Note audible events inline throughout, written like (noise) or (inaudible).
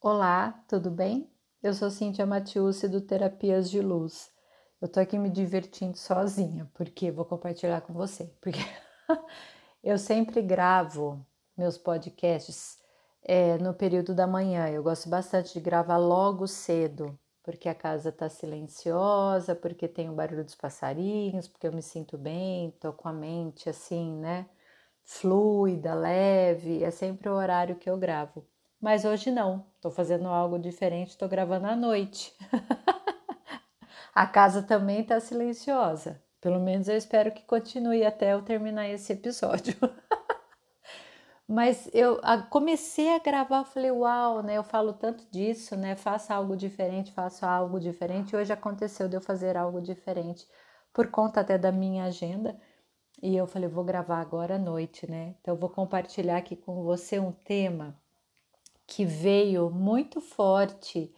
Olá, tudo bem? Eu sou Cíntia Matiusi do Terapias de Luz. Eu tô aqui me divertindo sozinha, porque vou compartilhar com você, porque (laughs) eu sempre gravo meus podcasts é, no período da manhã. Eu gosto bastante de gravar logo cedo, porque a casa tá silenciosa, porque tem o barulho dos passarinhos, porque eu me sinto bem, tô com a mente assim, né? Fluida, leve, é sempre o horário que eu gravo. Mas hoje não, estou fazendo algo diferente, estou gravando à noite. (laughs) a casa também está silenciosa. Pelo menos eu espero que continue até eu terminar esse episódio. (laughs) Mas eu comecei a gravar, falei, uau, né? Eu falo tanto disso, né? Faça algo diferente, faça algo diferente. Hoje aconteceu de eu fazer algo diferente, por conta até da minha agenda. E eu falei, vou gravar agora à noite, né? Então, eu vou compartilhar aqui com você um tema que veio muito forte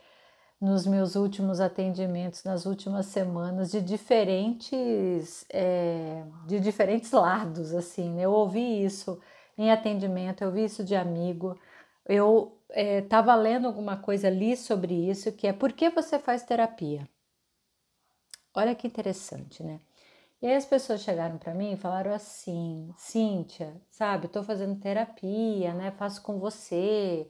nos meus últimos atendimentos, nas últimas semanas, de diferentes, é, de diferentes lados, assim, né? Eu ouvi isso em atendimento, eu ouvi isso de amigo, eu estava é, lendo alguma coisa ali sobre isso, que é por que você faz terapia? Olha que interessante, né? E aí as pessoas chegaram para mim e falaram assim, Cíntia, sabe, estou fazendo terapia, né? Faço com você,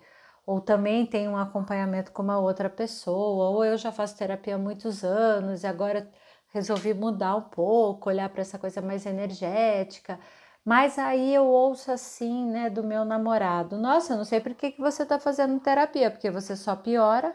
ou também tem um acompanhamento com uma outra pessoa, ou eu já faço terapia há muitos anos e agora resolvi mudar um pouco, olhar para essa coisa mais energética. Mas aí eu ouço assim, né, do meu namorado: Nossa, eu não sei por que, que você está fazendo terapia, porque você só piora.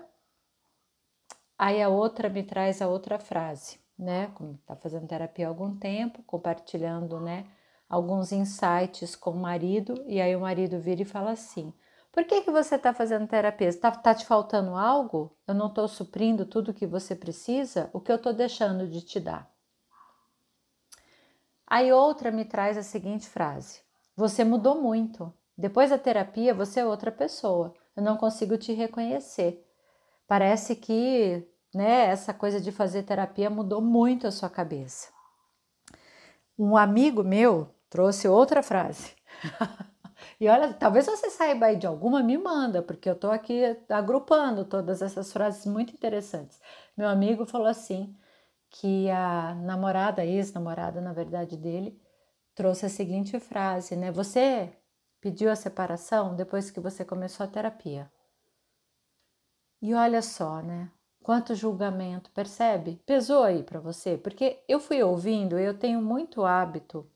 Aí a outra me traz a outra frase, né? Como está fazendo terapia há algum tempo, compartilhando, né, alguns insights com o marido, e aí o marido vira e fala assim: por que, que você está fazendo terapia? Está tá te faltando algo? Eu não estou suprindo tudo que você precisa? O que eu estou deixando de te dar? Aí outra me traz a seguinte frase: Você mudou muito. Depois da terapia, você é outra pessoa. Eu não consigo te reconhecer. Parece que né, essa coisa de fazer terapia mudou muito a sua cabeça. Um amigo meu trouxe outra frase. (laughs) E olha, talvez você saiba aí de alguma, me manda, porque eu estou aqui agrupando todas essas frases muito interessantes. Meu amigo falou assim que a namorada, ex-namorada, na verdade, dele, trouxe a seguinte frase, né? Você pediu a separação depois que você começou a terapia. E olha só, né? Quanto julgamento, percebe? Pesou aí para você? Porque eu fui ouvindo, eu tenho muito hábito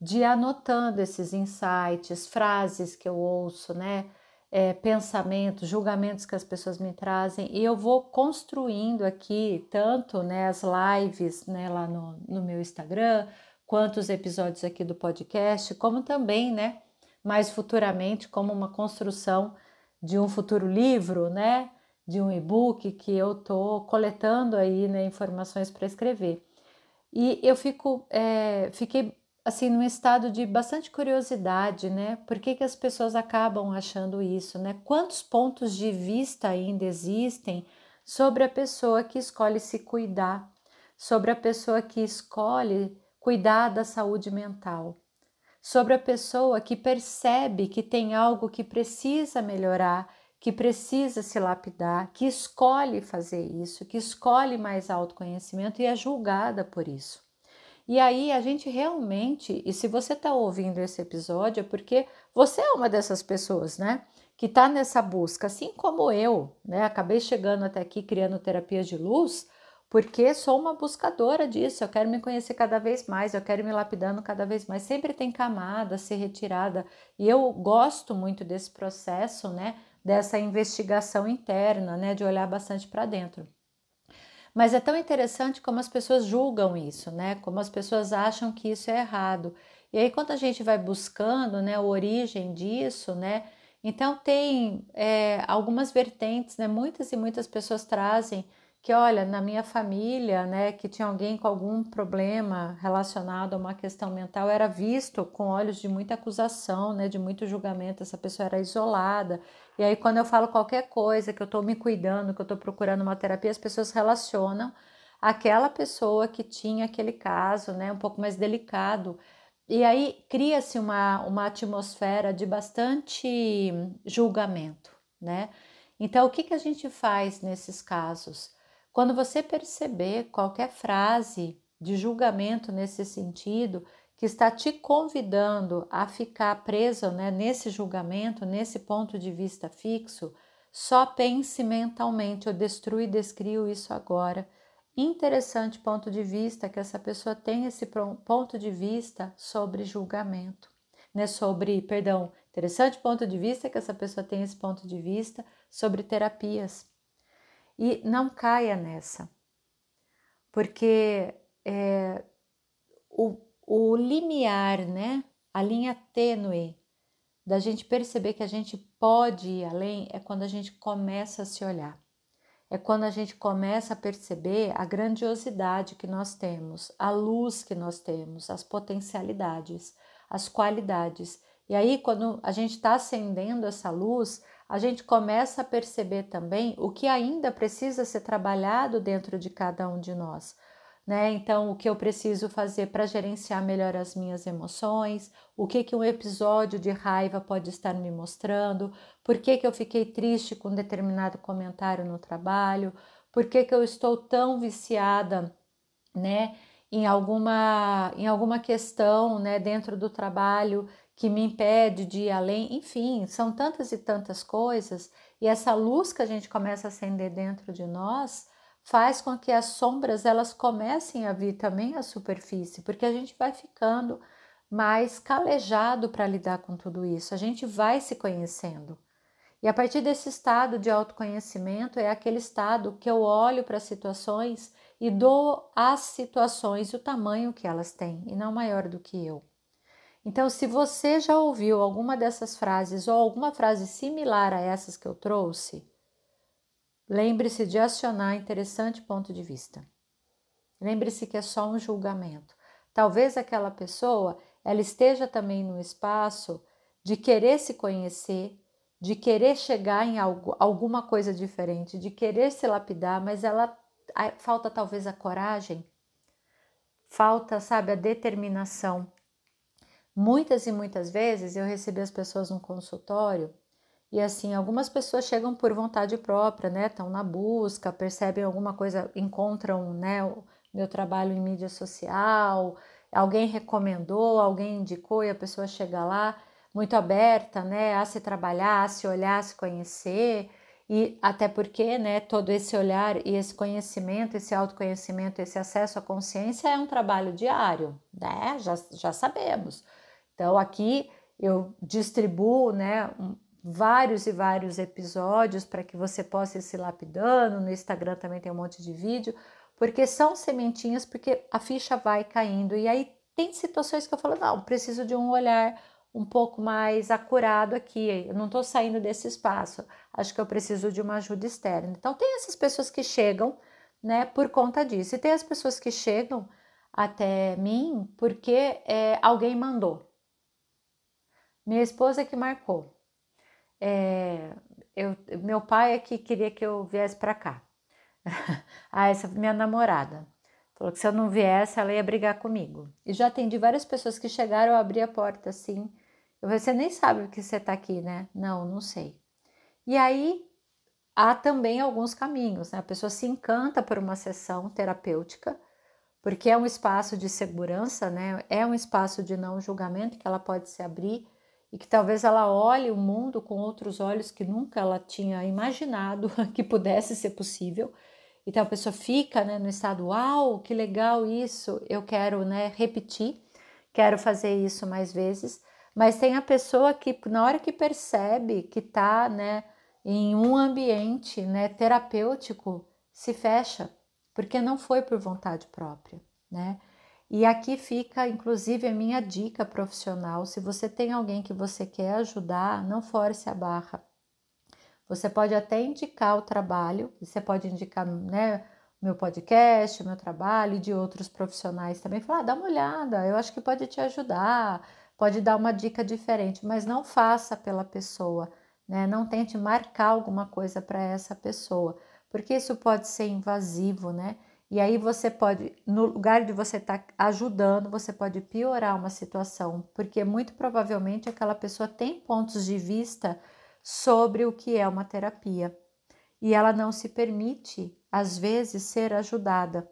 de anotando esses insights, frases que eu ouço, né? É, pensamentos, julgamentos que as pessoas me trazem, e eu vou construindo aqui tanto né, as lives né, lá no, no meu Instagram, quanto os episódios aqui do podcast, como também, né, mais futuramente, como uma construção de um futuro livro, né, de um e-book que eu tô coletando aí, né, informações para escrever. E eu fico, é, fiquei assim num estado de bastante curiosidade, né? Por que, que as pessoas acabam achando isso, né? Quantos pontos de vista ainda existem sobre a pessoa que escolhe se cuidar, sobre a pessoa que escolhe cuidar da saúde mental, sobre a pessoa que percebe que tem algo que precisa melhorar, que precisa se lapidar, que escolhe fazer isso, que escolhe mais autoconhecimento e é julgada por isso. E aí a gente realmente, e se você está ouvindo esse episódio, é porque você é uma dessas pessoas, né? Que está nessa busca, assim como eu, né? Acabei chegando até aqui criando terapias de luz, porque sou uma buscadora disso. Eu quero me conhecer cada vez mais, eu quero me lapidando cada vez mais. Sempre tem camada a ser retirada, e eu gosto muito desse processo, né? Dessa investigação interna, né? De olhar bastante para dentro. Mas é tão interessante como as pessoas julgam isso, né? Como as pessoas acham que isso é errado. E aí, quando a gente vai buscando né, a origem disso, né? Então, tem é, algumas vertentes, né? Muitas e muitas pessoas trazem que, olha, na minha família, né, que tinha alguém com algum problema relacionado a uma questão mental, era visto com olhos de muita acusação, né, de muito julgamento, essa pessoa era isolada. E aí, quando eu falo qualquer coisa, que eu estou me cuidando, que eu estou procurando uma terapia, as pessoas relacionam aquela pessoa que tinha aquele caso, né, um pouco mais delicado. E aí cria-se uma, uma atmosfera de bastante julgamento, né? Então, o que, que a gente faz nesses casos? Quando você perceber qualquer frase de julgamento nesse sentido, que está te convidando a ficar preso né, nesse julgamento, nesse ponto de vista fixo, só pense mentalmente, eu destruo e descrio isso agora. Interessante ponto de vista que essa pessoa tem esse ponto de vista sobre julgamento, né? Sobre, perdão, interessante ponto de vista que essa pessoa tem esse ponto de vista sobre terapias. E não caia nessa, porque é, o, o limiar, né? A linha tênue da gente perceber que a gente pode ir além é quando a gente começa a se olhar. É quando a gente começa a perceber a grandiosidade que nós temos, a luz que nós temos, as potencialidades, as qualidades. E aí, quando a gente está acendendo essa luz, a gente começa a perceber também o que ainda precisa ser trabalhado dentro de cada um de nós né? Então, o que eu preciso fazer para gerenciar melhor as minhas emoções, o que que um episódio de raiva pode estar me mostrando, por que que eu fiquei triste com determinado comentário no trabalho, por que que eu estou tão viciada, né, em alguma em alguma questão, né, dentro do trabalho que me impede de ir além, enfim, são tantas e tantas coisas, e essa luz que a gente começa a acender dentro de nós, faz com que as sombras elas comecem a vir também à superfície, porque a gente vai ficando mais calejado para lidar com tudo isso, a gente vai se conhecendo. E a partir desse estado de autoconhecimento é aquele estado que eu olho para as situações e dou às situações o tamanho que elas têm e não maior do que eu. Então, se você já ouviu alguma dessas frases ou alguma frase similar a essas que eu trouxe, Lembre-se de acionar interessante ponto de vista. Lembre-se que é só um julgamento. Talvez aquela pessoa ela esteja também no espaço de querer se conhecer, de querer chegar em algo, alguma coisa diferente, de querer se lapidar, mas ela falta talvez a coragem, falta, sabe, a determinação. Muitas e muitas vezes eu recebi as pessoas no consultório e assim, algumas pessoas chegam por vontade própria, né? Estão na busca, percebem alguma coisa, encontram, né, o meu trabalho em mídia social, alguém recomendou, alguém indicou e a pessoa chega lá muito aberta, né, a se trabalhar, a se olhar, a se conhecer. E até porque, né, todo esse olhar e esse conhecimento, esse autoconhecimento, esse acesso à consciência é um trabalho diário, né? Já, já sabemos. Então aqui eu distribuo, né, vários e vários episódios para que você possa ir se lapidando. No Instagram também tem um monte de vídeo, porque são sementinhas, porque a ficha vai caindo. E aí tem situações que eu falo, não, preciso de um olhar um pouco mais acurado aqui, eu não estou saindo desse espaço, acho que eu preciso de uma ajuda externa. Então tem essas pessoas que chegam, né, por conta disso, e tem as pessoas que chegam até mim porque é, alguém mandou. Minha esposa que marcou, é, eu, meu pai é que queria que eu viesse para cá. (laughs) ah, essa minha namorada. Falou que se eu não viesse, ela ia brigar comigo. E já atendi várias pessoas que chegaram, eu abri a porta assim. Você nem sabe que você está aqui, né? Não, não sei. E aí há também alguns caminhos, né? A pessoa se encanta por uma sessão terapêutica, porque é um espaço de segurança, né? É um espaço de não julgamento que ela pode se abrir e que talvez ela olhe o mundo com outros olhos que nunca ela tinha imaginado (laughs) que pudesse ser possível. Então a pessoa fica né, no estado, uau, que legal isso, eu quero né, repetir, quero fazer isso mais vezes. Mas tem a pessoa que, na hora que percebe que está né, em um ambiente né, terapêutico, se fecha, porque não foi por vontade própria. Né? E aqui fica, inclusive, a minha dica profissional. Se você tem alguém que você quer ajudar, não force a barra. Você pode até indicar o trabalho, você pode indicar né, meu podcast, meu trabalho e de outros profissionais também. Falar, ah, dá uma olhada, eu acho que pode te ajudar, pode dar uma dica diferente, mas não faça pela pessoa, né? Não tente marcar alguma coisa para essa pessoa, porque isso pode ser invasivo, né? E aí você pode, no lugar de você estar tá ajudando, você pode piorar uma situação, porque muito provavelmente aquela pessoa tem pontos de vista sobre o que é uma terapia, e ela não se permite, às vezes, ser ajudada.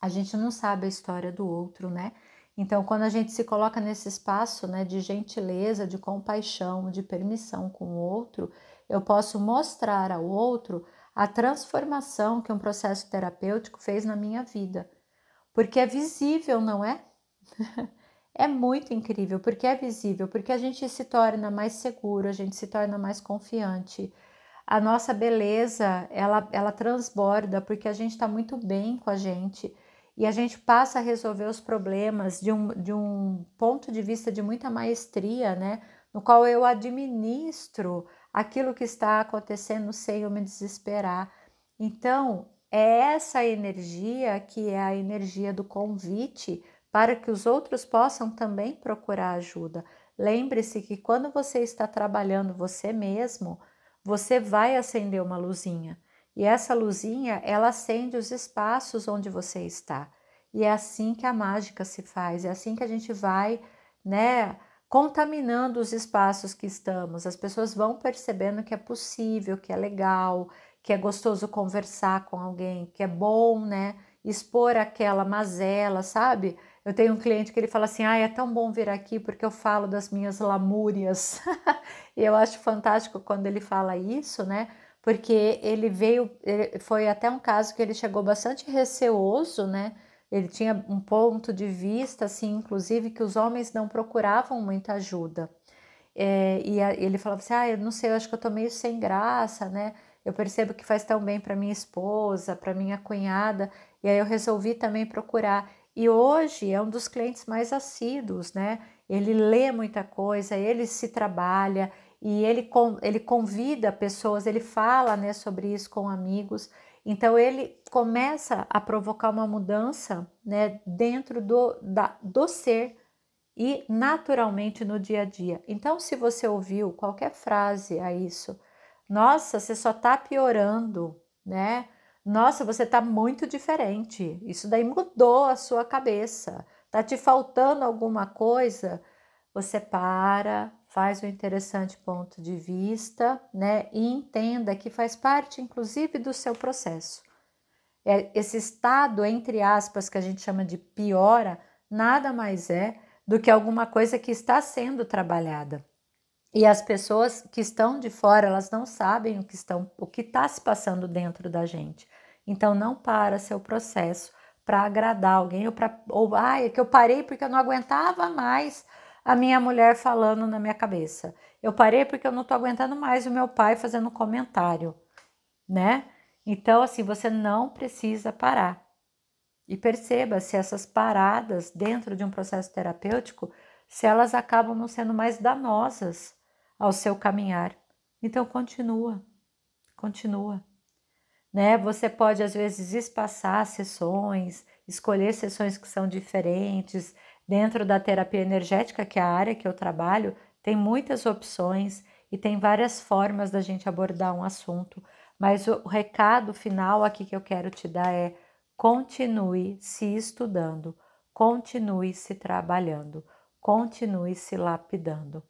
A gente não sabe a história do outro, né? Então, quando a gente se coloca nesse espaço né, de gentileza, de compaixão, de permissão com o outro, eu posso mostrar ao outro a transformação que um processo terapêutico fez na minha vida. Porque é visível, não é? (laughs) é muito incrível, porque é visível, porque a gente se torna mais seguro, a gente se torna mais confiante. A nossa beleza, ela, ela transborda, porque a gente está muito bem com a gente e a gente passa a resolver os problemas de um, de um ponto de vista de muita maestria, né? No qual eu administro aquilo que está acontecendo sem eu me desesperar. Então, é essa energia que é a energia do convite para que os outros possam também procurar ajuda. Lembre-se que quando você está trabalhando você mesmo, você vai acender uma luzinha. E essa luzinha, ela acende os espaços onde você está. E é assim que a mágica se faz, é assim que a gente vai, né, contaminando os espaços que estamos. As pessoas vão percebendo que é possível, que é legal, que é gostoso conversar com alguém, que é bom, né, expor aquela mazela, sabe? Eu tenho um cliente que ele fala assim: "Ah, é tão bom vir aqui porque eu falo das minhas lamúrias". (laughs) e eu acho fantástico quando ele fala isso, né? Porque ele veio, ele, foi até um caso que ele chegou bastante receoso, né? Ele tinha um ponto de vista, assim, inclusive, que os homens não procuravam muita ajuda. É, e a, ele falava assim: Ah, eu não sei, eu acho que eu tô meio sem graça, né? Eu percebo que faz tão bem para minha esposa, para minha cunhada, e aí eu resolvi também procurar. E hoje é um dos clientes mais assíduos, né? Ele lê muita coisa, ele se trabalha, e ele, ele convida pessoas, ele fala né, sobre isso com amigos. Então ele começa a provocar uma mudança né, dentro do, da, do ser e naturalmente no dia a dia. Então, se você ouviu qualquer frase a isso, nossa, você só está piorando, né? Nossa, você está muito diferente. Isso daí mudou a sua cabeça. Tá te faltando alguma coisa? Você para, faz um interessante ponto de vista, né? E entenda que faz parte, inclusive, do seu processo. É, esse estado, entre aspas, que a gente chama de piora, nada mais é do que alguma coisa que está sendo trabalhada. E as pessoas que estão de fora, elas não sabem o que estão, o que está se passando dentro da gente. Então não para seu processo para agradar alguém ou para ou ai, é que eu parei porque eu não aguentava mais a minha mulher falando na minha cabeça. Eu parei porque eu não tô aguentando mais o meu pai fazendo comentário, né? Então, assim, você não precisa parar. E perceba se essas paradas dentro de um processo terapêutico, se elas acabam não sendo mais danosas ao seu caminhar. Então, continua, continua. Né? Você pode, às vezes, espaçar sessões, escolher sessões que são diferentes, Dentro da terapia energética, que é a área que eu trabalho, tem muitas opções e tem várias formas da gente abordar um assunto, mas o recado final aqui que eu quero te dar é: continue se estudando, continue se trabalhando, continue se lapidando.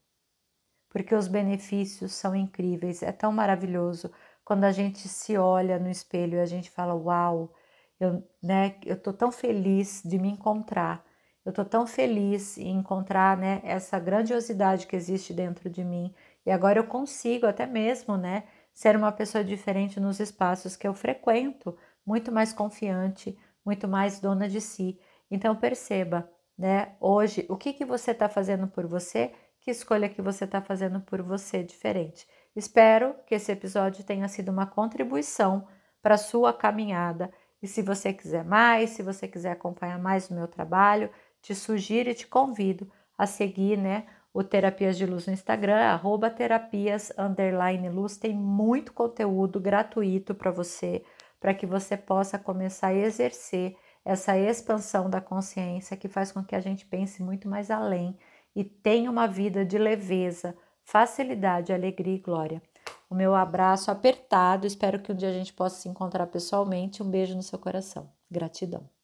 Porque os benefícios são incríveis, é tão maravilhoso quando a gente se olha no espelho e a gente fala: Uau, eu, né, eu tô tão feliz de me encontrar eu estou tão feliz em encontrar né, essa grandiosidade que existe dentro de mim e agora eu consigo até mesmo né, ser uma pessoa diferente nos espaços que eu frequento, muito mais confiante, muito mais dona de si. Então perceba, né, hoje o que, que você está fazendo por você, que escolha que você está fazendo por você diferente. Espero que esse episódio tenha sido uma contribuição para a sua caminhada. E se você quiser mais, se você quiser acompanhar mais o meu trabalho, te sugiro e te convido a seguir, né, o Terapias de Luz no Instagram, arroba terapias, underline luz, tem muito conteúdo gratuito para você, para que você possa começar a exercer essa expansão da consciência que faz com que a gente pense muito mais além e tenha uma vida de leveza, facilidade, alegria e glória. O meu abraço apertado, espero que um dia a gente possa se encontrar pessoalmente. Um beijo no seu coração. Gratidão.